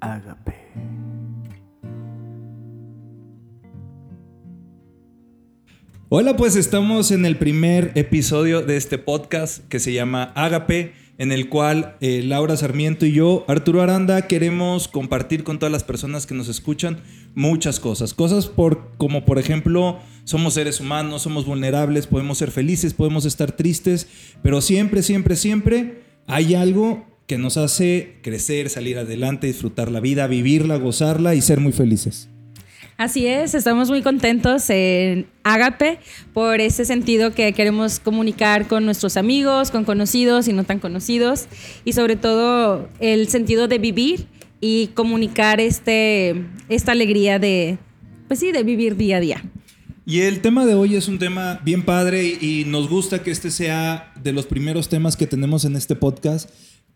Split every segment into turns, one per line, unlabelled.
Agape.
Hola, pues estamos en el primer episodio de este podcast que se llama Agape, en el cual eh, Laura Sarmiento y yo, Arturo Aranda, queremos compartir con todas las personas que nos escuchan muchas cosas. Cosas por, como por ejemplo, somos seres humanos, somos vulnerables, podemos ser felices, podemos estar tristes, pero siempre, siempre, siempre hay algo que nos hace crecer, salir adelante, disfrutar la vida, vivirla, gozarla y ser muy felices.
Así es, estamos muy contentos en Agape por ese sentido que queremos comunicar con nuestros amigos, con conocidos y no tan conocidos, y sobre todo el sentido de vivir y comunicar este, esta alegría de, pues sí, de vivir día a día.
Y el tema de hoy es un tema bien padre y nos gusta que este sea de los primeros temas que tenemos en este podcast,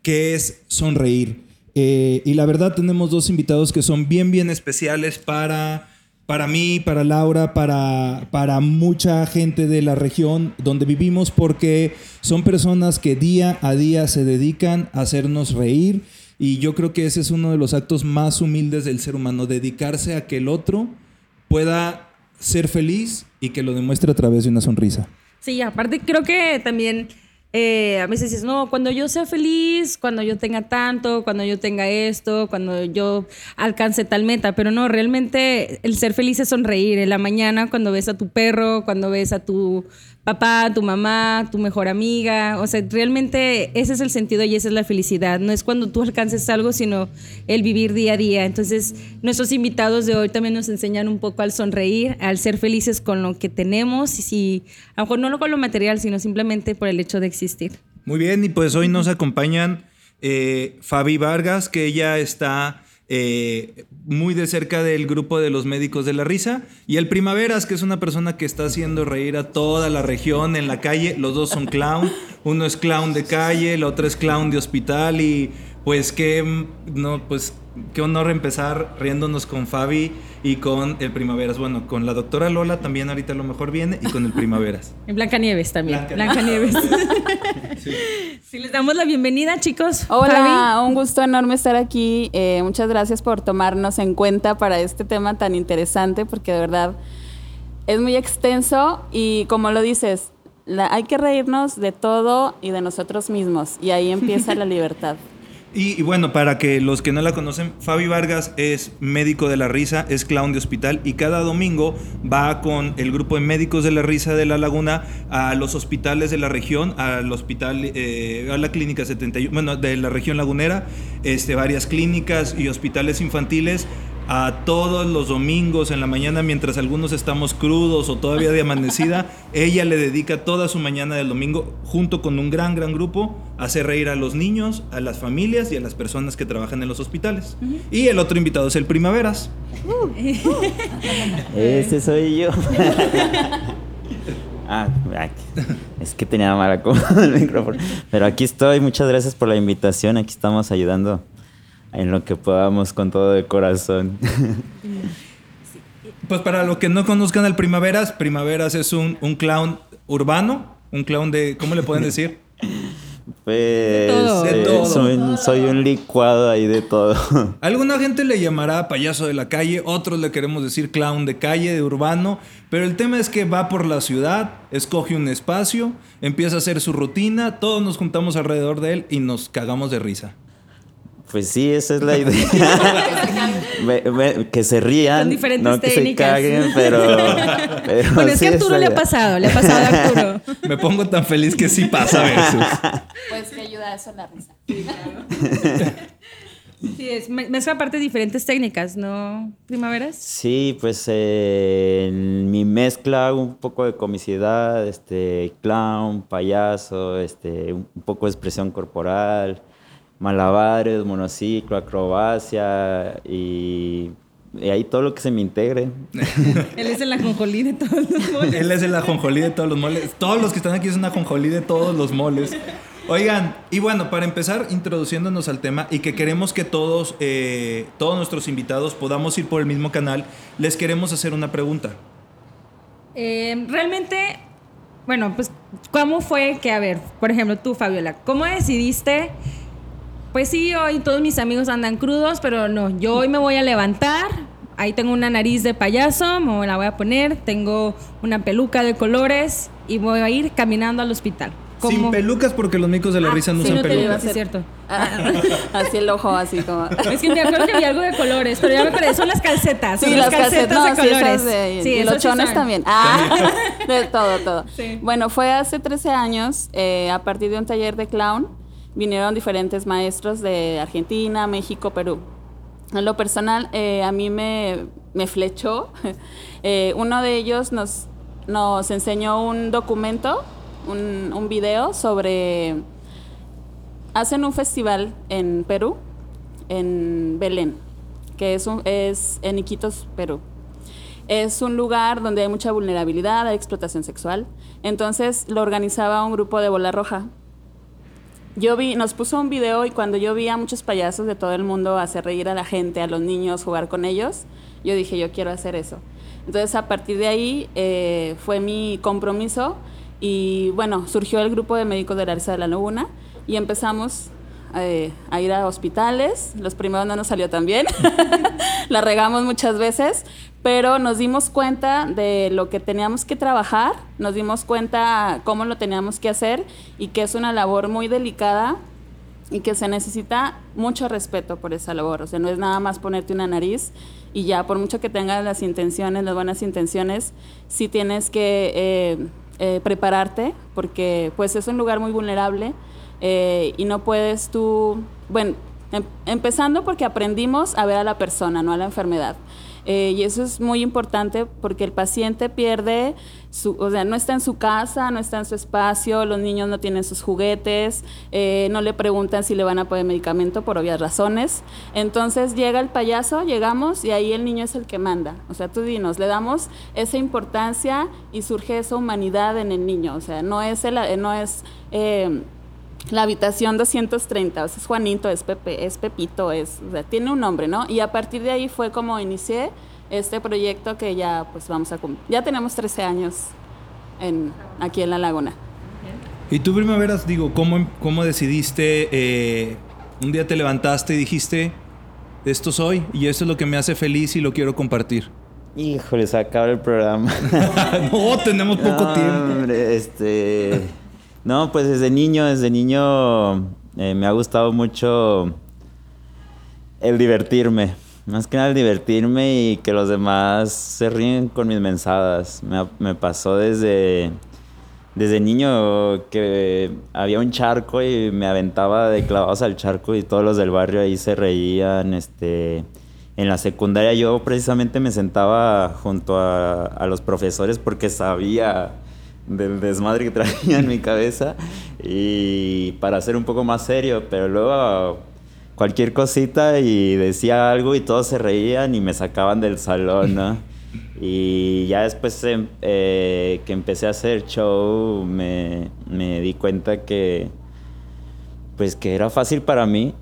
que es sonreír. Eh, y la verdad tenemos dos invitados que son bien, bien especiales para, para mí, para Laura, para, para mucha gente de la región donde vivimos, porque son personas que día a día se dedican a hacernos reír. Y yo creo que ese es uno de los actos más humildes del ser humano, dedicarse a que el otro pueda ser feliz y que lo demuestre a través de una sonrisa.
Sí, aparte creo que también eh, a veces dices, no, cuando yo sea feliz, cuando yo tenga tanto, cuando yo tenga esto, cuando yo alcance tal meta, pero no, realmente el ser feliz es sonreír. En la mañana cuando ves a tu perro, cuando ves a tu papá, tu mamá, tu mejor amiga, o sea, realmente ese es el sentido y esa es la felicidad. No es cuando tú alcances algo, sino el vivir día a día. Entonces, nuestros invitados de hoy también nos enseñan un poco al sonreír, al ser felices con lo que tenemos y si, a lo mejor no con lo material, sino simplemente por el hecho de existir.
Muy bien, y pues hoy nos acompañan eh, Fabi Vargas, que ella está eh, muy de cerca del grupo de los médicos de la risa. Y el Primaveras, que es una persona que está haciendo reír a toda la región en la calle. Los dos son clown. Uno es clown de calle, el otro es clown de hospital. Y pues qué, no, pues, qué honor empezar riéndonos con Fabi y con el Primaveras. Bueno, con la doctora Lola también ahorita a lo mejor viene y con el Primaveras.
En Blanca Nieves también. Blanca, Nieves. sí. les damos la bienvenida, chicos.
Hola, un gusto enorme estar aquí. Eh, muchas gracias por tomarnos en cuenta para este tema tan interesante, porque de verdad es muy extenso y como lo dices, hay que reírnos de todo y de nosotros mismos y ahí empieza la libertad.
Y, bueno, para que los que no la conocen, Fabi Vargas es médico de la risa, es clown de hospital y cada domingo va con el grupo de médicos de la risa de la laguna a los hospitales de la región, al hospital, eh, a la clínica 71, bueno, de la región lagunera, este, varias clínicas y hospitales infantiles a todos los domingos en la mañana mientras algunos estamos crudos o todavía de amanecida, ella le dedica toda su mañana del domingo junto con un gran, gran grupo a hacer reír a los niños, a las familias y a las personas que trabajan en los hospitales. Y el otro invitado es el Primaveras.
Ese soy yo. Ah, es que tenía mala el micrófono. Pero aquí estoy, muchas gracias por la invitación. Aquí estamos ayudando en lo que podamos con todo de corazón.
Pues para los que no conozcan al Primaveras, Primaveras es un, un clown urbano, un clown de, ¿cómo le pueden decir?
Pues eh, Soy, soy, un licuado ahí de todo.
Alguna gente le llamará payaso de la calle, otros le queremos decir clown de calle, de urbano, pero el tema es que va por la ciudad, escoge un espacio, empieza a hacer su rutina, todos nos juntamos alrededor de él y nos cagamos de risa.
Pues sí, esa es la idea. que se rían, no que se caguen, pero,
bueno, es que a Arturo le ha pasado, le ha pasado a Arturo.
Me pongo tan feliz que sí pasa versus.
Pues que ayuda eso la risa.
Sí, es mezcla aparte diferentes técnicas, ¿no? Primaveras.
Sí, pues eh, mi mezcla un poco de comicidad, este clown, payaso, este un poco de expresión corporal malabares, monociclo, acrobacia y, ahí todo lo que se me integre.
Él es el ajonjolí de todos los moles.
Él es el ajonjolí de todos los moles. Todos los que están aquí son ajonjolí de todos los moles. Oigan, y bueno, para empezar introduciéndonos al tema y que queremos que todos, eh, todos nuestros invitados podamos ir por el mismo canal, les queremos hacer una pregunta.
Eh, realmente, bueno, pues, ¿cómo fue que, a ver, por ejemplo, tú, Fabiola, ¿cómo decidiste pues sí, hoy todos mis amigos andan crudos, pero no, yo hoy me voy a levantar. Ahí tengo una nariz de payaso, me la voy a poner, tengo una peluca de colores y voy a ir caminando al hospital.
Sin
Como-
pelucas porque los micos de la
Ah,
risa no
sí,
usan
no te
pelucas.
Sí, es cierto.
así el ojo, así como.
Es que me acuerdo que vi algo de colores, pero ya me acordé, son las calcetas.
Sí,
son
las calcetas, no,
de
sí,
colores.
esas de-
Sí,
y los
sí
chones también. Ah, de todo, todo.
Sí.
Bueno, fue hace 13 años, eh, a partir de un taller de clown, vinieron diferentes maestros de Argentina, México, Perú. En lo personal, eh, a mí me, me flechó. Eh, uno de ellos nos, nos enseñó un documento, un, un video sobre... Hacen un festival en Perú, en Belén, que es, es en Iquitos, Perú. Es un lugar donde hay mucha vulnerabilidad, hay explotación sexual. Entonces lo organizaba un grupo de Bola Roja. Yo vi, nos puso un video y cuando yo vi a muchos payasos de todo el mundo hacer reír a la gente, a los niños, jugar con ellos, yo dije, yo quiero hacer eso. Entonces a partir de ahí eh, fue mi compromiso y bueno, surgió el grupo de médicos de la Risa de la Laguna y empezamos eh, a ir a hospitales. Los primeros no nos salió tan bien, la regamos muchas veces, pero nos dimos cuenta de lo que teníamos que trabajar, nos dimos cuenta cómo lo teníamos que hacer y que es una labor muy delicada y que se necesita mucho respeto por esa labor. O sea, no es nada más ponerte una nariz y ya, por mucho que tengas las intenciones, las buenas intenciones, sí tienes que eh, eh, prepararte porque pues es un lugar muy vulnerable eh, y no puedes tú, bueno, em- empezando porque aprendimos a ver a la persona, no a la enfermedad. Eh, y eso es muy importante porque el paciente pierde, su, o sea, no está en su casa, no está en su espacio, los niños no tienen sus juguetes, eh, no le preguntan si le van a poner medicamento por obvias razones. Entonces llega el payaso, llegamos y ahí el niño es el que manda. O sea, tú dinos, le damos esa importancia y surge esa humanidad en el niño. O sea, no es, el, no es eh, la habitación 230, o sea, es Juanito, es Pepe, es Pepito, es, o sea, tiene un nombre, ¿no? Y a partir de ahí fue como inicié este proyecto que ya pues vamos a ya tenemos 13 años en, aquí en La Laguna.
Y tú, Primaveras, digo, ¿cómo, cómo decidiste? eh, un día te levantaste y dijiste, esto soy y esto es lo que me hace feliz y lo quiero compartir.
Híjole, se acaba el programa.
no, tenemos poco
No,
tiempo.
hombre, este. No, pues desde niño, desde niño eh, me ha gustado mucho el divertirme. Más que nada el divertirme y que los demás se ríen con mis mensadas. Me, pasó desde, desde niño que había un charco y me aventaba de clavados al charco y todos los del barrio ahí se reían. Este, en la secundaria yo precisamente me sentaba junto a, a los profesores porque sabía del desmadre que traía en mi cabeza y para ser un poco más serio, pero luego cualquier cosita y decía algo y todos se reían y me sacaban del salón, ¿no? Y ya después em, eh, que empecé a hacer show me, me di cuenta que pues que era fácil para mí.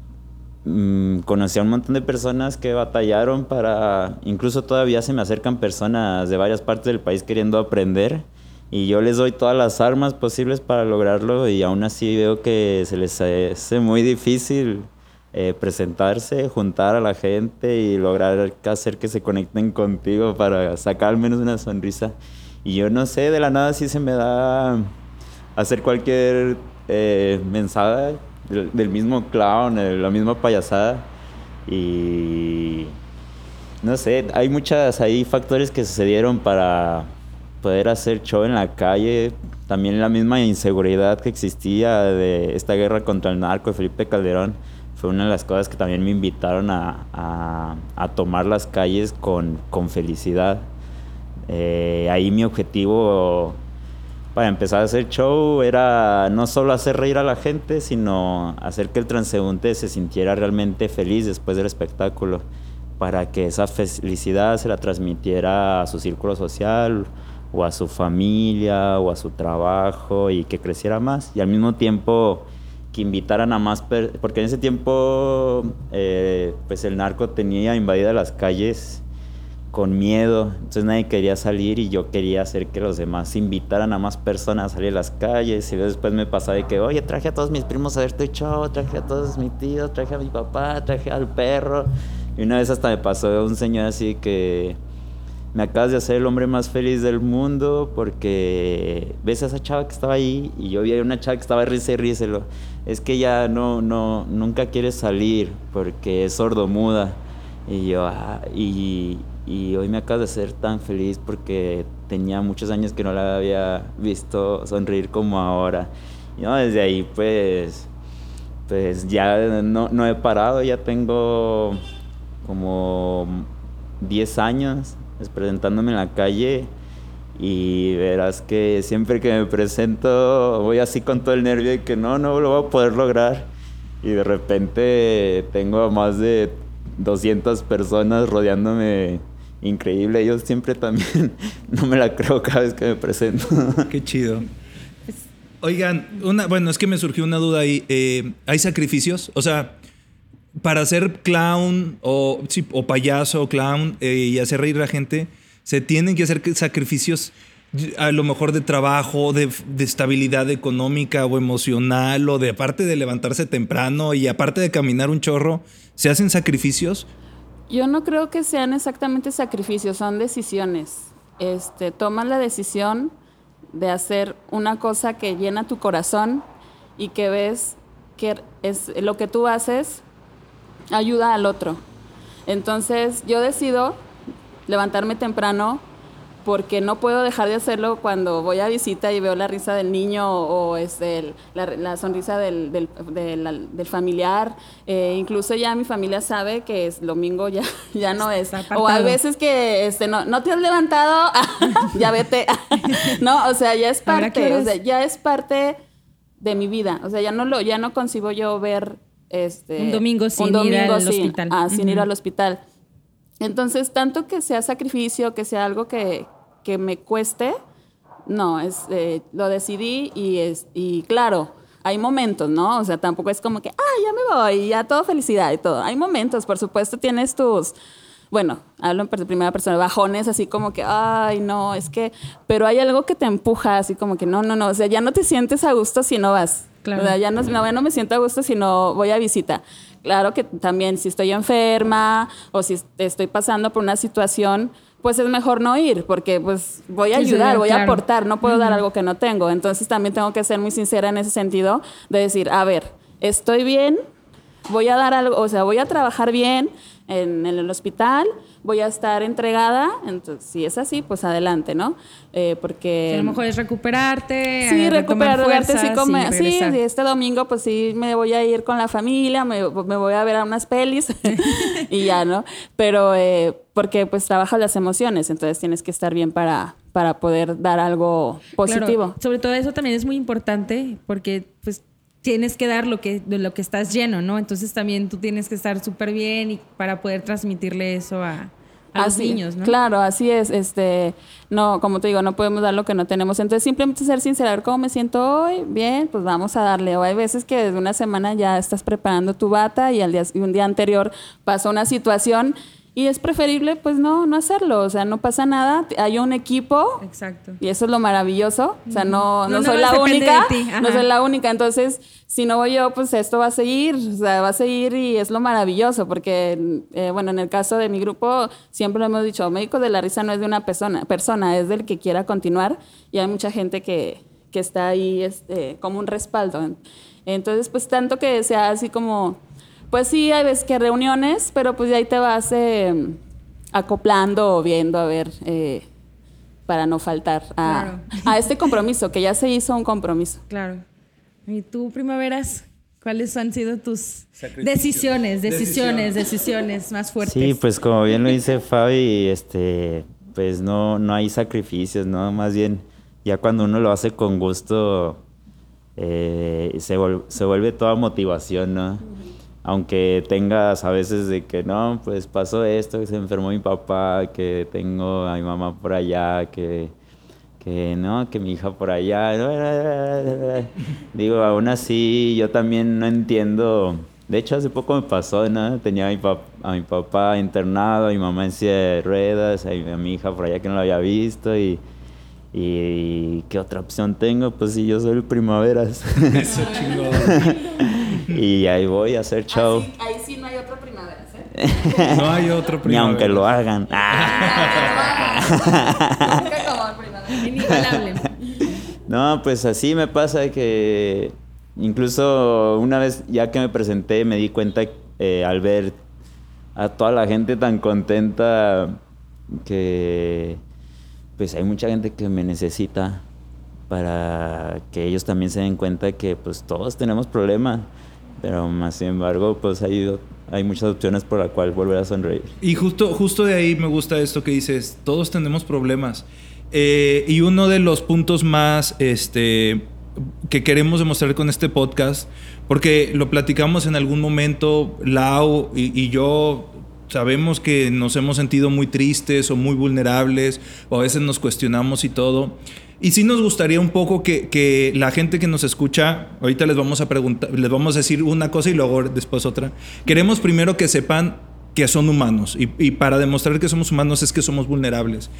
Mm, conocí a un montón de personas que batallaron para, incluso todavía se me acercan personas de varias partes del país queriendo aprender y yo les doy todas las armas posibles para lograrlo y aún así veo que se les hace muy difícil eh, presentarse, juntar a la gente y lograr hacer que se conecten contigo para sacar al menos una sonrisa. Y yo no sé, de la nada sí se me da hacer cualquier eh, del, del mismo clown, de la misma payasada. Y no sé, hay muchas ahí factores que sucedieron para poder hacer show en la calle. También la misma inseguridad que existía de esta guerra contra el narco de Felipe Calderón fue una de las cosas que también me invitaron a, a- a tomar las calles con, con felicidad. Eh, ahí mi objetivo para empezar a hacer show era no solo hacer reír a la gente, sino hacer que el transeúnte se sintiera realmente feliz después del espectáculo, para que esa felicidad se la transmitiera a su círculo social o a su familia o a su trabajo y que creciera más y al mismo tiempo que invitaran a más, porque en ese tiempo eh, pues el narco tenía invadidas las calles con miedo, entonces nadie quería salir y yo quería hacer que los demás invitaran a más personas a salir a las calles y después me pasaba de que, oye, traje a todos mis primos a ver tu show, traje a todos mis tíos, traje a mi papá, traje al perro. Y una vez hasta me pasó un señor así que me acabas de hacer el hombre más feliz del mundo porque ves a esa chava que estaba ahí y yo vi a una chava que estaba risa y risa. Es que ya no, no, nunca quiere salir porque es sordomuda. Y yo, ah, y, y hoy me acabo de ser tan feliz porque tenía muchos años que no la había visto sonreír como ahora. Y no, desde ahí pues, pues ya no, no he parado, ya tengo como 10 años presentándome en la calle y verás que siempre que me presento voy así con todo el nervio de que no, no lo voy a poder lograr. Y de repente tengo a más de 200 personas rodeándome increíble. Yo siempre también no me la creo cada vez que me presento.
Qué chido. Oigan, una, bueno, es que me surgió una duda ahí. Eh, ¿Hay sacrificios? O sea, para ser clown o, payaso o clown eh, y hacer reír a la gente, se tienen que hacer sacrificios a lo mejor de trabajo, de, de, estabilidad económica o emocional, o de aparte de levantarse temprano y aparte de caminar un chorro, ¿se hacen sacrificios?
Yo no creo que sean exactamente sacrificios, son decisiones. Este, tomas la decisión de hacer una cosa que llena tu corazón y que ves que es lo que tú haces ayuda al otro. Entonces yo decido levantarme temprano porque no puedo dejar de hacerlo cuando voy a visita y veo la risa del niño o es este, la, sonrisa del, del, familiar. Eh, incluso ya mi familia sabe que es domingo ya, ya no es. O hay veces que este, no, no te has levantado, ya vete. no, o sea, ya es parte, o sea, ya es parte de mi vida. O sea, ya no lo, ya no concibo yo ver este,
un domingo sin ir al hospital.
Ah, sin ir al hospital. Entonces, tanto que sea sacrificio, que sea algo que, que me cueste, no, es, eh, lo decidí y, es, y claro, hay momentos, ¿no? O sea, tampoco es como que, ah, ya me voy, ya todo felicidad y todo. Hay momentos, por supuesto, tienes tus, bueno, hablo en primera persona, bajones, así como que, ay, no, es que, pero hay algo que te empuja, así como que, no, no, no, o sea, ya no te sientes a gusto si no vas. Claro. O sea, ya no, no, no me siento a gusto si no voy a visita. Claro que también si estoy enferma o si estoy pasando por una situación, pues es mejor no ir, porque pues voy a ayudar, voy a aportar, no puedo dar algo que no tengo. Entonces también tengo que ser muy sincera en ese sentido de decir, a ver, estoy bien, voy a dar algo, o sea, voy a trabajar bien en, en el hospital, voy a estar entregada, entonces si es así, pues adelante, ¿no? Eh, porque...
a lo mejor es recuperarte.
Sí, recuperarte, sí, como, sí, este domingo pues sí me voy a ir con la familia, me, me voy a ver a unas pelis y ya, ¿no? Pero eh, porque pues trabajas las emociones, entonces tienes que estar bien para, para poder dar algo positivo.
Sobre todo eso también es muy importante porque pues tienes que dar lo que, de lo que estás lleno, ¿no? Entonces también tú tienes que estar súper bien y para poder transmitirle eso a, los niños, ¿no?
Claro, así es. Este, no, como te digo, no podemos dar lo que no tenemos. Entonces, simplemente ser sincera, a ver cómo me siento hoy, bien, pues vamos a darle. O hay veces que desde una semana ya estás preparando tu bata y al día, y un día anterior pasó una situación y es preferible, pues no, no hacerlo. O sea, no pasa nada. Hay un equipo.
Exacto.
Y eso es lo maravilloso. O sea, no, no, soy la única. No soy la única. Entonces, si no voy yo, pues esto va a seguir. O sea, va a seguir y es lo maravilloso. Porque, eh, bueno, en el caso de mi grupo, siempre lo hemos dicho, médico de la risa no es de una persona, persona es del que quiera continuar. Y hay mucha gente que, que está ahí este, como un respaldo. Entonces, pues tanto que sea así como pues sí, hay veces que reuniones, pero pues de ahí te vas eh, acoplando o viendo a ver eh, para no faltar a, este compromiso, que ya se hizo un compromiso.
Claro. ¿Y tú, primaveras? ¿Cuáles han sido tus decisiones, decisiones, decisiones más fuertes?
Sí, pues como bien lo dice Fabi, este, pues no, no hay sacrificios, ¿no? Más bien, ya cuando uno lo hace con gusto, eh, se, se, vuelve toda motivación, ¿no? Aunque tengas a veces de que no, pues pasó esto, que se enfermó mi papá, que tengo a mi mamá por allá, que, que no, que mi hija por allá. Digo, aún así yo también no entiendo De hecho, hace poco me pasó, ¿no? Tenía a mi, pap- a mi papá internado, a mi mamá en silla de ruedas, a mi, a mi hija por allá que no la había visto y, y ¿qué otra opción tengo? Pues sí, yo soy el Primaveras.
Eso chingón.
y ahí voy a hacer show.
ahí sí no hay otro primavera, ¿eh?
No hay otro
Ni aunque lo
primavera.
hagan. Ah.
Nunca como primavera.
Inigualable.
No, pues así me pasa que incluso una vez ya que me presenté me di cuenta eh, al ver a toda la gente tan contenta que pues hay mucha gente que me necesita para que ellos también se den cuenta que pues todos tenemos problemas, pero más sin embargo pues hay, hay muchas opciones por la cual volver a sonreír.
Y justo, justo de ahí me gusta esto que dices, todos tenemos problemas. Eh, y uno de los puntos más este, que queremos demostrar con este podcast, porque lo platicamos en algún momento, Lau y, y yo sabemos que nos hemos sentido muy tristes o muy vulnerables, o a veces nos cuestionamos y todo. Y sí nos gustaría un poco que, que la gente que nos escucha, ahorita les vamos a preguntar, les vamos a decir una cosa y luego después otra. Queremos primero que sepan que son humanos y, para demostrar que somos humanos es que somos vulnerables.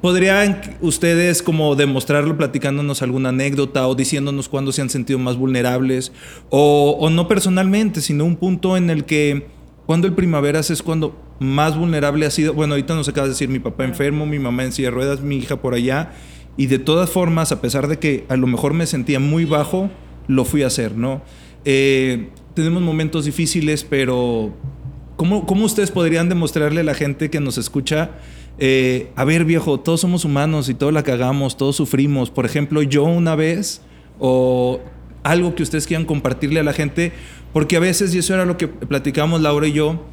¿Podrían ustedes como demostrarlo platicándonos alguna anécdota o diciéndonos cuándo se han sentido más vulnerables? O, no personalmente, sino un punto en el que cuando el primaveras es cuando más vulnerable ha sido. Bueno, ahorita nos acaba de decir mi papá enfermo, mi mamá en silla de ruedas, mi hija por allá. Y de todas formas, a pesar de que a lo mejor me sentía muy bajo, lo fui a hacer, ¿no? Eh, tenemos momentos difíciles, pero ¿cómo, ¿cómo ustedes podrían demostrarle a la gente que nos escucha? eh, a ver, viejo, todos somos humanos y todos la cagamos, todos sufrimos. Por ejemplo, yo una vez, o algo que ustedes quieran compartirle a la gente, porque a veces, y eso era lo que platicamos Laura y yo,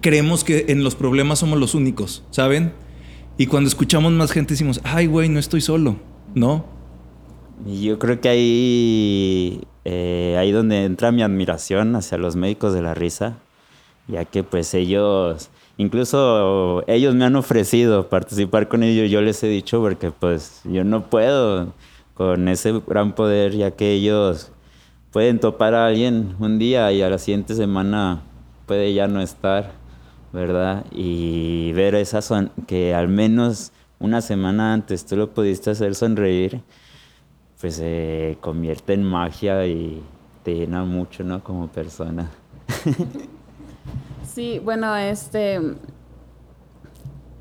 creemos que en los problemas somos los únicos, ¿saben? Y cuando escuchamos más gente decimos, ay, güey, no estoy solo, ¿no?
Yo creo que ahí, eh, ahí donde entra mi admiración hacia los médicos de la risa, ya que pues ellos, incluso ellos me han ofrecido participar con ellos, yo les he dicho porque pues yo no puedo con ese gran poder, ya que ellos pueden topar a alguien un día y a la siguiente semana puede ya no estar, ¿verdad? Y ver esa son que al menos una semana antes tú lo pudiste hacer sonreír, pues se convierte en magia y te llena mucho, ¿no? Como persona.
Sí, bueno, este.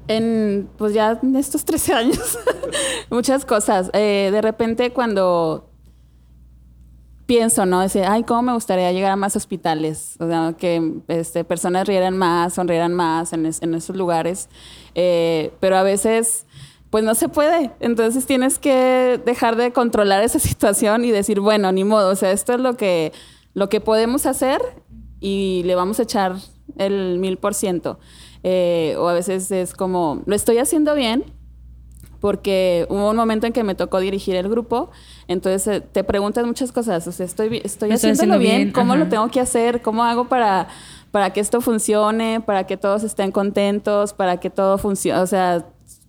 En, pues ya en estos 13 años, muchas cosas. Eh, de repente, cuando pienso, ¿no? Dice, ay, cómo me gustaría llegar a más hospitales, o sea, que este, personas rieran más, sonrieran más en, es- en esos lugares, Eh, pero a veces, pues no se puede, entonces tienes que dejar de controlar esa situación y decir, bueno, ni modo, o sea, esto es lo que, lo que podemos hacer y le vamos a echar el mil por ciento. Eh, O a veces es como, lo estoy haciendo bien, porque hubo un momento en que me tocó dirigir el grupo, entonces eh, te preguntas muchas cosas, o sea, estoy, estoy
Lo estoy
haciéndolo
haciendo
bien,
bien,
¿cómo
ajá.
lo tengo que hacer? ¿Cómo hago para, para que esto funcione? Para que todos estén contentos, para que todo funcione, o sea,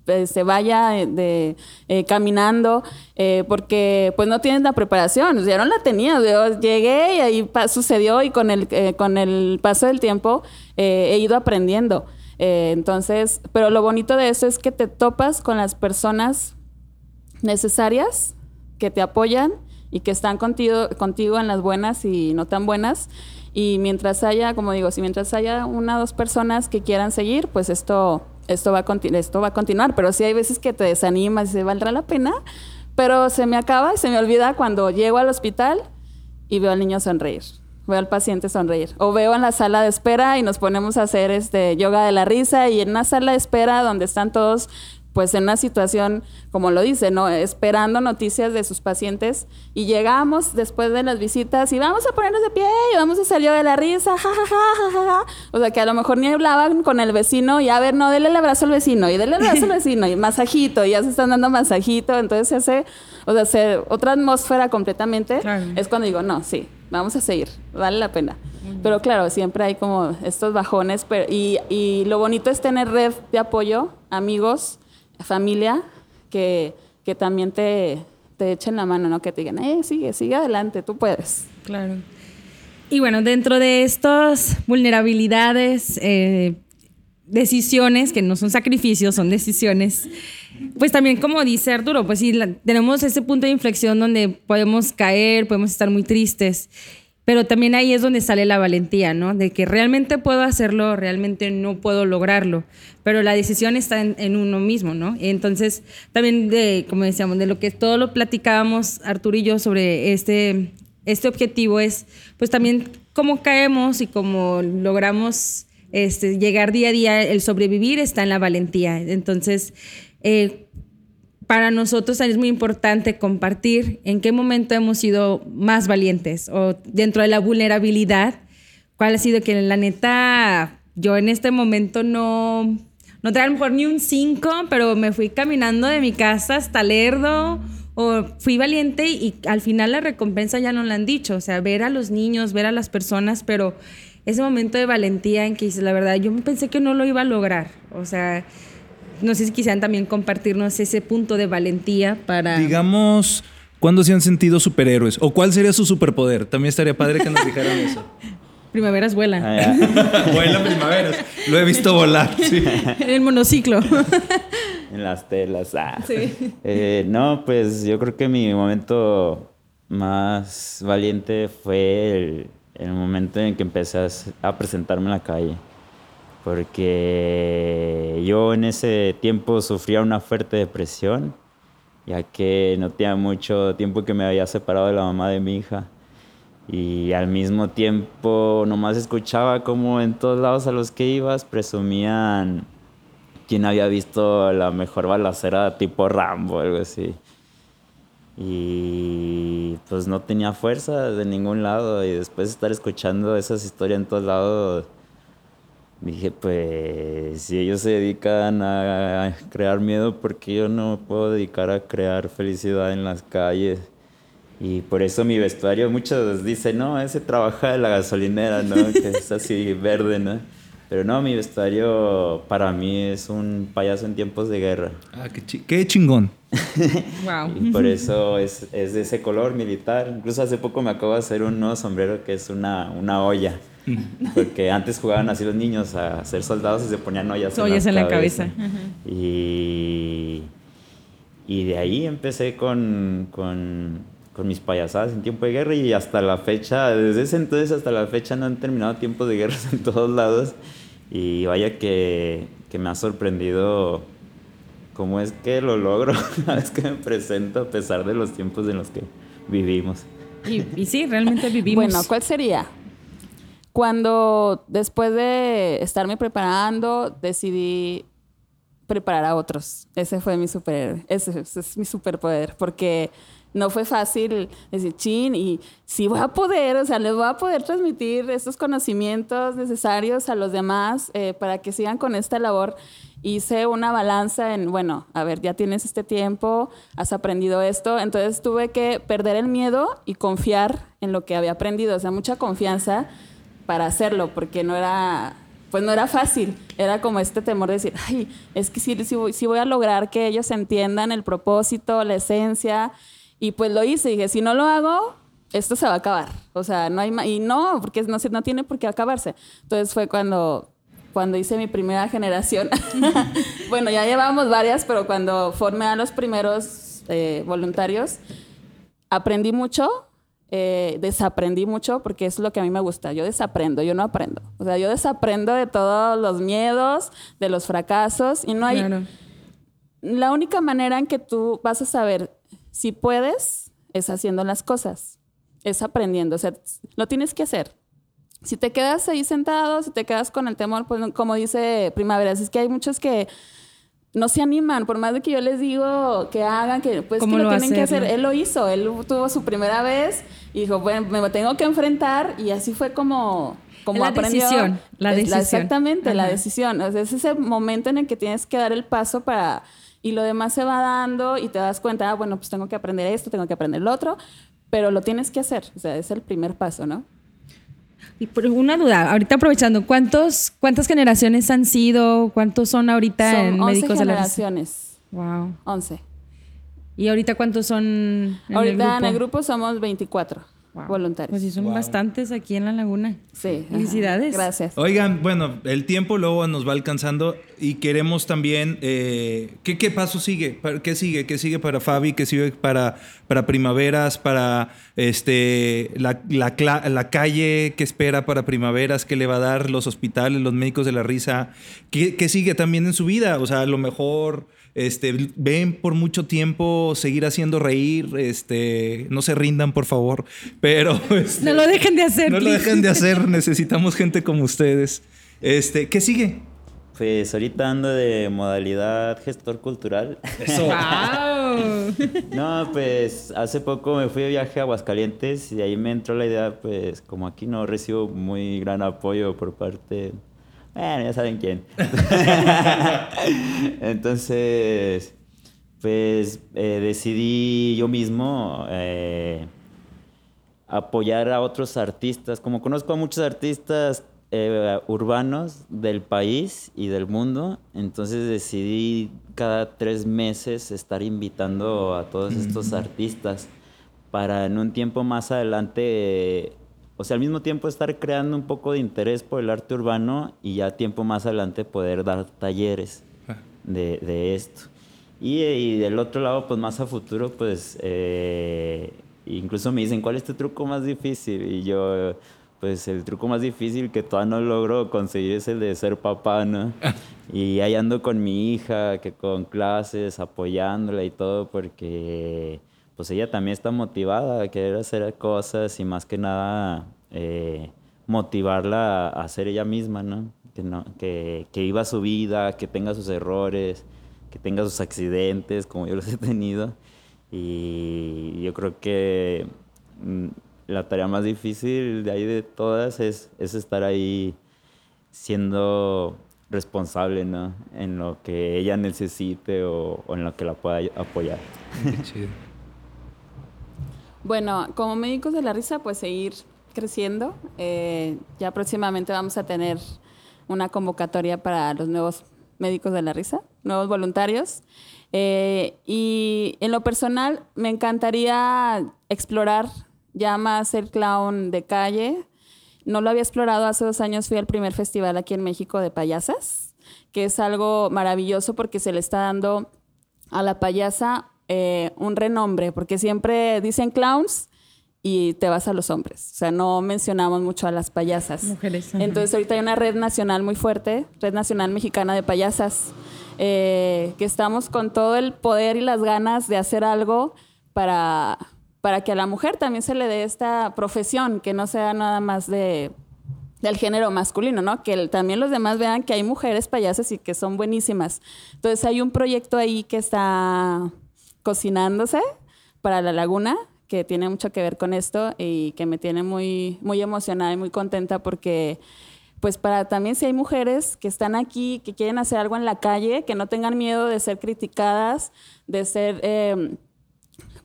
eh, se vaya eh, de, eh, caminando, eh, porque pues no tienes la preparación, yo no la tenía, yo llegué y ahí sucedió y con el, eh, con el paso del tiempo he ido aprendiendo. Eh, entonces, pero lo bonito de eso es que te topas con las personas necesarias que te apoyan y que están contigo, contigo en las buenas y no tan buenas. Y mientras haya, como digo, si mientras haya una o dos personas que quieran seguir, pues esto, esto, va a esto va a continuar. Pero sí hay veces que te desanimas y se valdrá la pena, pero se me acaba y se me olvida cuando llego al hospital y veo al niño sonreír. Veo al paciente sonreír. O veo en la sala de espera y nos ponemos a hacer este yoga de la risa y en una sala de espera donde están todos pues en una situación, como lo dice, ¿no? Esperando noticias de sus pacientes y llegamos después de las visitas y vamos a ponernos de pie y vamos a salir de la risa, ja, ja, ja. O sea, que a lo mejor ni hablaban con el vecino y a ver, no, dele el abrazo al vecino y dele el abrazo al vecino y masajito, y ya se están dando masajito, entonces se hace, o sea, se- otra atmósfera completamente.
Claro.
Es cuando digo, no, sí, vamos a seguir, vale la pena. Pero claro, siempre hay como estos bajones, pero, y, y lo bonito es tener red de apoyo, amigos, familia, que, que también te, te echen la mano, ¿no? Que te digan, eh, sigue, sigue adelante, tú puedes.
Claro. Y bueno, dentro de estas vulnerabilidades, eh, decisiones, que no son sacrificios, son decisiones, pues también como dice Arturo, pues sí, tenemos ese punto de inflexión donde podemos caer, podemos estar muy tristes, pero también ahí es donde sale la valentía, ¿no? De que realmente puedo hacerlo, realmente no puedo lograrlo, pero la decisión está en, uno mismo, ¿no? Entonces, también de, como decíamos, de lo que todo lo platicábamos Arturo y yo sobre este, este objetivo es, pues también cómo caemos y cómo logramos este, llegar día a día, el sobrevivir está en la valentía. Entonces, eh, para nosotros es muy importante compartir en qué momento hemos sido más valientes o dentro de la vulnerabilidad, cuál ha sido que la neta, yo en este momento no, no traía a lo mejor ni un 5, pero me fui caminando de mi casa hasta Lerdo o fui valiente y al final la recompensa ya no la han dicho, o sea, ver a los niños, ver a las personas, pero ese momento de valentía en que dices, la verdad, yo pensé que no lo iba a lograr, o sea, no sé si quisieran también compartirnos ese punto de valentía para...
Digamos, ¿cuándo se han sentido superhéroes? ¿O cuál sería su superpoder? También estaría padre que nos dijeran eso.
Primaveras vuela.
Ah, vuela primaveras. Lo he visto volar. Sí.
En el monociclo.
en las telas. Ah. Sí. Eh, no, pues yo creo que mi momento más valiente fue el, el momento en que empecé a presentarme en la calle porque yo en ese tiempo sufría una fuerte depresión, ya que no tenía mucho tiempo que me había separado de la mamá de mi hija. Y al mismo tiempo nomás escuchaba como en todos lados a los que ibas presumían quién había visto la mejor balacera tipo Rambo, algo así. Y pues no tenía fuerza de ningún lado y después de estar escuchando esas historias en todos lados dije, pues si ellos se dedican a crear miedo, ¿por qué yo no puedo dedicar a crear felicidad en las calles? Y por eso mi vestuario, muchos dicen, no, ese trabaja de la gasolinera, ¿no? Que es así verde, ¿no? Pero no, mi vestuario para mí es un payaso en tiempos de guerra.
Ah, qué, chingón.
wow.
Y por eso es, es, de ese color militar. Incluso hace poco me acabo de hacer un nuevo sombrero que es una, una olla. Porque antes jugaban así los niños a ser soldados y se ponían ollas,
en, la cabeza.
Y, y de ahí empecé con, con, con, mis payasadas en tiempo de guerra y hasta la fecha, desde ese entonces hasta la fecha no han terminado tiempos de guerra en todos lados. Y vaya que, que me ha sorprendido cómo es que lo logro cada vez que me presento a pesar de los tiempos en los que vivimos.
Y, y sí, realmente vivimos.
Bueno, ¿cuál sería cuando después de estarme preparando, decidí preparar a otros. Ese fue mi superhéroe, ese, es mi superpoder, porque no fue fácil decir, chin, y si voy a poder, o sea, les voy a poder transmitir estos conocimientos necesarios a los demás eh, para que sigan con esta labor. Hice una balanza en, bueno, a ver, ya tienes este tiempo, has aprendido esto, entonces tuve que perder el miedo y confiar en lo que había aprendido, o sea, mucha confianza para hacerlo, porque no era, pues no era fácil. Era como este temor de decir, ay, es que sí, sí, voy a lograr que ellos entiendan el propósito, la esencia. Y pues lo hice. Dije, si no lo hago, esto se va a acabar. O sea, no hay Y no, porque no, no tiene por qué acabarse. Entonces fue cuando cuando hice mi primera generación. bueno, ya llevamos varias, pero cuando formé a los primeros eh, voluntarios, aprendí mucho, eh, desaprendí mucho porque es lo que a mí me gusta. Yo desaprendo, yo no aprendo. O sea, yo desaprendo de todos los miedos, de los fracasos y no hay... La única manera en que tú vas a saber si puedes es haciendo las cosas, es aprendiendo. O sea, lo tienes que hacer. Si te quedas ahí sentado, si te quedas con el temor, pues como dice Primavera, es que hay muchos que no se animan, por más de que yo les digo que hagan, que pues que lo, tienen que hacer. Él lo hizo, él tuvo su primera vez y dijo, bueno, me tengo que enfrentar y así fue como, como
la Decisión, la decisión.
exactamente, la decisión. es ese momento en el que tienes que dar el paso para... Y lo demás se va dando y te das cuenta, ah, bueno, pues tengo que aprender esto, tengo que aprender lo otro, pero lo tienes que hacer. O sea, es el primer paso, ¿no?
Y por una duda, ahorita aprovechando, ¿cuántos, ¿cuántas generaciones han sido? ¿Cuántos son ahorita
son
en
11
Médicos
generaciones.
la Wow.
11.
¿Y ahorita cuántos son
en ahorita el grupo? en el grupo somos 24. Voluntarios.
Pues sí, son
Wow.
bastantes aquí en la laguna.
Sí. ajá.
Felicidades.
Gracias.
Oigan, bueno, el tiempo luego nos va alcanzando y queremos también, eh, ¿qué, qué paso sigue? ¿Para- ¿Qué sigue? ¿Qué sigue para Fabi? ¿Qué sigue para, para Primaveras? ¿Para este, la, la la calle? ¿Qué espera para Primaveras? ¿Qué le va a dar los hospitales, los médicos de la risa? ¿Qué, qué sigue también en su vida? O sea, a lo mejor este, ven por mucho tiempo seguir haciendo reír, este, no se rindan, por favor, pero... este,
No lo dejen de hacer.
no lo dejen de hacer, necesitamos gente como ustedes. Este, ¿qué sigue?
Pues ahorita ando de modalidad gestor cultural.
Eso.
Wow.
No, pues hace poco me fui de viaje a Aguascalientes y ahí me entró la idea, pues como aquí no recibo muy gran apoyo por parte, bueno, ya saben quién. Entonces, pues eh, decidí yo mismo eh, apoyar a otros artistas. Como conozco a muchos artistas eh, urbanos del país y del mundo, entonces decidí cada tres meses estar invitando a todos estos artistas para en un tiempo más adelante, o sea, al mismo tiempo estar creando un poco de interés por el arte urbano y ya tiempo más adelante poder dar talleres de, de esto. Y, y del otro lado, pues más a futuro, pues eh, incluso me dicen, ¿cuál es tu truco más difícil? Y yo, pues el truco más difícil que todavía no logro conseguir es el de ser papá, ¿no? y ahí ando con mi hija, que con clases, apoyándola y todo, porque pues ella también está motivada a querer hacer cosas y más que nada eh, motivarla a ser ella misma, ¿no? Que, no que, que viva su vida, que tenga sus errores, que tenga sus accidentes, como yo los he tenido. Y yo creo que mm, la tarea más difícil de ahí de todas es, es estar ahí siendo responsable, ¿no? En lo que ella necesite o, o en lo que la pueda apoyar.
Qué chido.
Bueno, como médicos de la risa, pues seguir creciendo. Eh, ya próximamente vamos a tener una convocatoria para los nuevos médicos de la risa, nuevos voluntarios. Eh, y en lo personal, me encantaría explorar ya más el clown de calle. No lo había explorado hace dos años, fui al primer festival aquí en México de payasas, que es algo maravilloso porque se le está dando a la payasa eh, un renombre, porque siempre dicen clowns y te vas a los hombres. O sea, no mencionamos mucho a las payasas.
Mujeres, ajá.
Entonces, ahorita hay una red nacional muy fuerte, Red Nacional Mexicana de Payasas, eh, que estamos con todo el poder y las ganas de hacer algo para, para que a la mujer también se le dé esta profesión, que no sea nada más de del género masculino, ¿no? Que el- también los demás vean que hay mujeres payasas y que son buenísimas. Entonces hay un proyecto ahí que está cocinándose para la laguna que tiene mucho que ver con esto y que me tiene muy muy emocionada y muy contenta porque pues para también si hay mujeres que están aquí, que quieren hacer algo en la calle, que no tengan miedo de ser criticadas, de ser eh,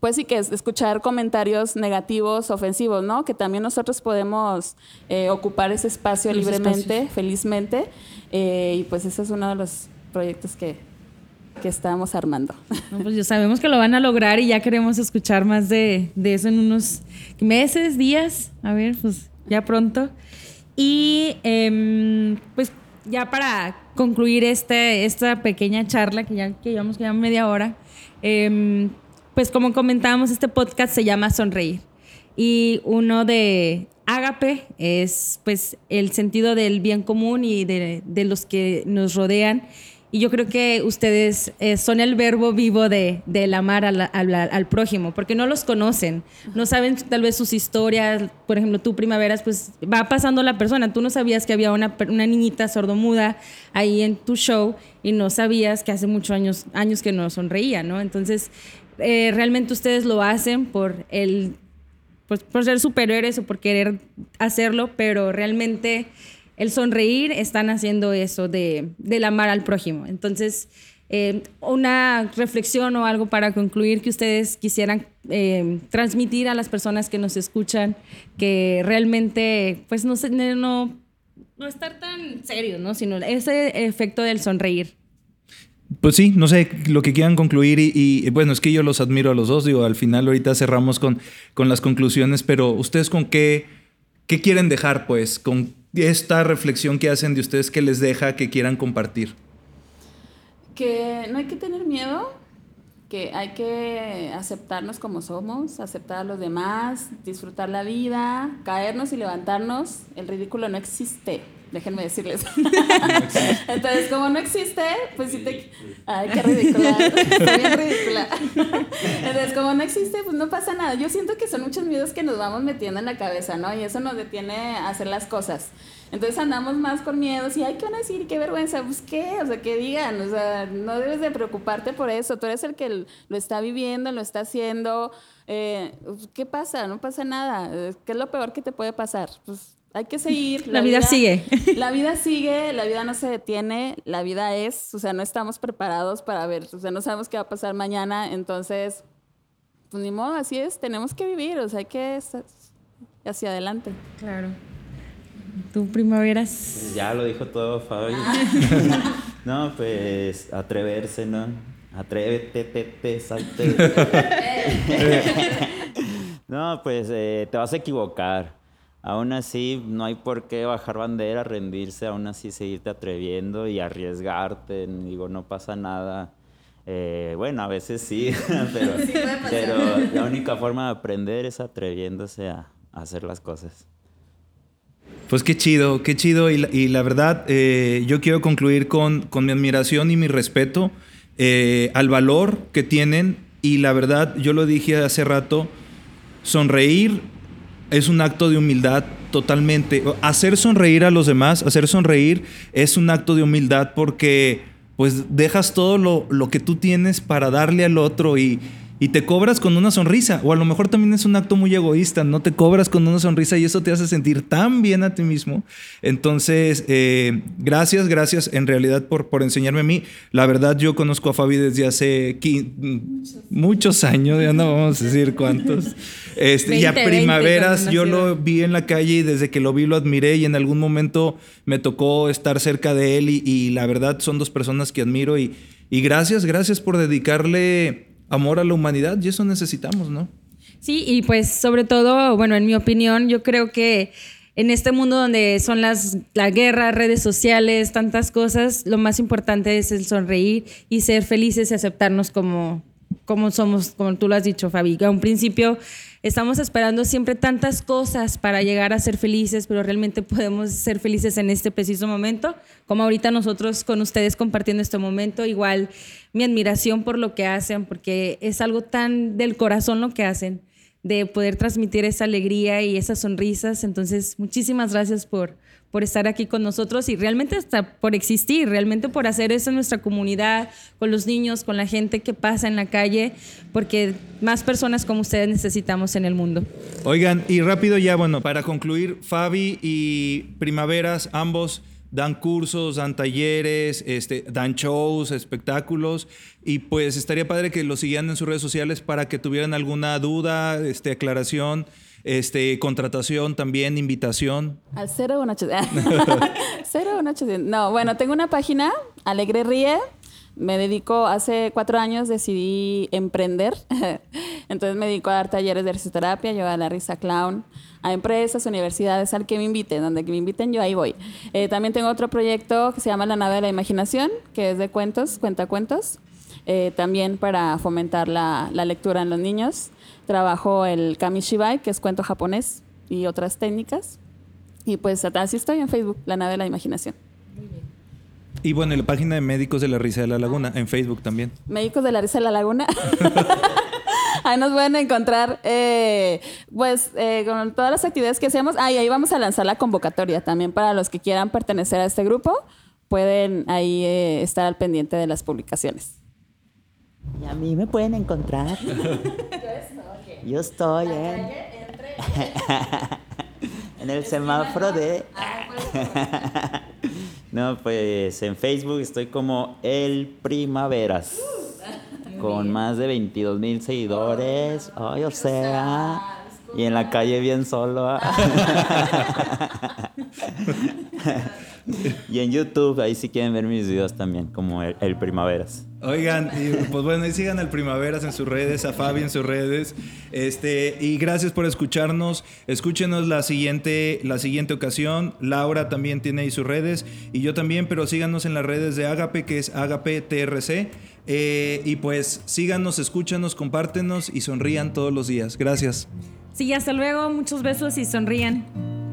pues sí que es escuchar comentarios negativos, ofensivos, ¿no? Que también nosotros podemos eh, ocupar ese espacio libremente, felizmente. eh, y pues ese es uno de los proyectos que, que estamos armando.
No, pues ya sabemos que lo van a lograr y ya queremos escuchar más de, de eso en unos meses, días. A ver, pues ya pronto. Y em, pues ya para concluir este, esta pequeña charla, que ya que llevamos ya media hora, em, pues como comentábamos, este podcast se llama Sonreír. Y uno de Ágape es pues el sentido del bien común y de, de los que nos rodean. Y yo creo que ustedes eh, son el verbo vivo de, del amar al, al- prójimo, porque no los conocen, no saben tal vez sus historias. Por ejemplo, tú, Primaveras, pues va pasando la persona. Tú no sabías que había una, una niñita sordomuda ahí en tu show y no sabías que hace muchos años, años que no sonreía, ¿no? Entonces, eh, realmente ustedes lo hacen por el pues por ser superhéroes o por querer hacerlo, pero realmente el sonreír están haciendo eso de, del amar al prójimo. Entonces, eh, una reflexión o algo para concluir que ustedes quisieran eh, transmitir a las personas que nos escuchan, que realmente, pues no, se- no, no estar tan serios, ¿no? Sino ese efecto del sonreír.
pues sí, no sé lo que quieran concluir y, bueno, es que yo los admiro a los dos, digo, al final ahorita cerramos con, con las conclusiones, pero ustedes con qué, qué quieren dejar pues, con esta reflexión que hacen de ustedes que les deja que quieran compartir.
Que no hay que tener miedo, que hay que aceptarnos como somos, aceptar a los demás, disfrutar la vida, caernos y levantarnos. El ridículo no existe déjenme decirles. Entonces, como no existe, pues sí te... Ay, qué ridícula. Está bien ridícula. Entonces, como no existe, pues no pasa nada. Yo siento que son muchos miedos que nos vamos metiendo en la cabeza, ¿no? Y eso nos detiene a hacer las cosas. Entonces andamos más con miedos y, ay, ¿qué van a decir? ¿Qué vergüenza? Pues, ¿qué? O sea, que digan. O sea, no debes de preocuparte por eso. Tú eres el que lo está viviendo, lo está haciendo. Eh, ¿Qué pasa? No pasa nada. ¿Qué es lo peor que te puede pasar? Pues hay que seguir.
La, vida, sigue.
La vida sigue, la vida no se detiene, la vida es, o sea, no estamos preparados para ver, o sea, no sabemos qué va a pasar mañana, entonces, pues ni modo, así es, tenemos que vivir, o sea, hay que hacia adelante.
Claro. ¿Tú primaveras?
Ya lo dijo todo Fabi. no, pues atreverse, ¿no? Atrévete, te, te, salte. no, pues eh, te vas a equivocar Aún así, no hay por qué bajar bandera, rendirse, aún así seguirte atreviendo y arriesgarte. Digo, no pasa nada. Eh, bueno, a veces sí, pero, la única forma de aprender es atreviéndose a, hacer las cosas.
Pues qué chido, qué chido. Y la, verdad, eh, yo quiero concluir con, con, mi admiración y mi respeto eh, al valor que tienen. Y la verdad, yo lo dije hace rato, sonreír es un acto de humildad totalmente. Hacer sonreír a los demás, hacer sonreír es un acto de humildad porque pues dejas todo lo, lo que tú tienes para darle al otro y, y te cobras con una sonrisa. O a lo mejor también es un acto muy egoísta, no te cobras con una sonrisa y eso te hace sentir tan bien a ti mismo. Entonces, eh, gracias, gracias en realidad por, por enseñarme a mí. La verdad, yo conozco a Fabi desde hace muchos años, ya no vamos a decir cuántos. Este, y a primaveras yo lo vi en la calle y desde que lo vi lo admiré y en algún momento me tocó estar cerca de él y, y la verdad son dos personas que admiro y, y gracias, gracias por dedicarle amor a la humanidad y eso necesitamos, ¿no?
Sí, y pues sobre todo, bueno, en mi opinión, yo creo que en este mundo donde son las la guerra, redes sociales, tantas cosas, lo más importante es el sonreír y ser felices y aceptarnos como como somos, como tú lo has dicho, Fabi. A un principio estamos esperando siempre tantas cosas para llegar a ser felices, pero realmente podemos ser felices en este preciso momento, como ahorita nosotros con ustedes compartiendo este momento. Igual mi admiración por lo que hacen, porque es algo tan del corazón lo que hacen, de poder transmitir esa alegría y esas sonrisas. Entonces, muchísimas gracias por, por estar aquí con nosotros y realmente hasta por existir, realmente por hacer eso en nuestra comunidad, con los niños, con la gente que pasa en la calle, porque más personas como ustedes necesitamos en el mundo.
Oigan, y rápido ya, bueno, para concluir, Fabi y Primaveras, ambos dan cursos, dan talleres, este, dan shows, espectáculos y pues estaría padre que los siguieran en sus redes sociales para que tuvieran alguna duda, este, aclaración este, contratación también, invitación.
Al 01800. No, bueno, tengo una página, Alegre Ríe. Me dedico, hace cuatro años decidí emprender. Entonces me dedico a dar talleres de risoterapia, yo a la risa clown, a empresas, universidades, al que me inviten, donde me inviten yo ahí voy. Eh, también tengo otro proyecto que se llama La Nave de la Imaginación, que es de cuentos, cuentacuentos, eh, también para fomentar la lectura en los niños. Trabajo el Kamishibai, que es cuento japonés y otras técnicas. Y pues así estoy en Facebook, La Nave de la Imaginación.
Y bueno, la página de Médicos de la Risa de la Laguna, en Facebook también.
Médicos de la Risa de la Laguna. ahí nos pueden encontrar, eh, pues, eh, con todas las actividades que hacemos. Ah, y ahí vamos a lanzar la convocatoria también para los que quieran pertenecer a este grupo. Pueden ahí eh, estar al pendiente de las publicaciones.
Y a mí me pueden encontrar. Yo estoy en, en el semáforo de...
no, pues en Facebook estoy como El Primaveras. Con más de 22 mil seguidores. Ay, o sea. Y en la calle bien solo. y en YouTube, ahí si quieren ver mis videos también, como el, el Primaveras.
Oigan, pues bueno, y sigan al Primaveras en sus redes, a Fabi en sus redes. Este, y gracias por escucharnos. Escúchenos la siguiente, la siguiente ocasión. Laura también tiene ahí sus redes. Y yo también, pero síganos en las redes de Agape, que es Agape TRC. Eh, y pues síganos, escúchanos, compártenos y sonrían todos los días. Gracias.
Sí, hasta luego. Muchos besos y sonrían.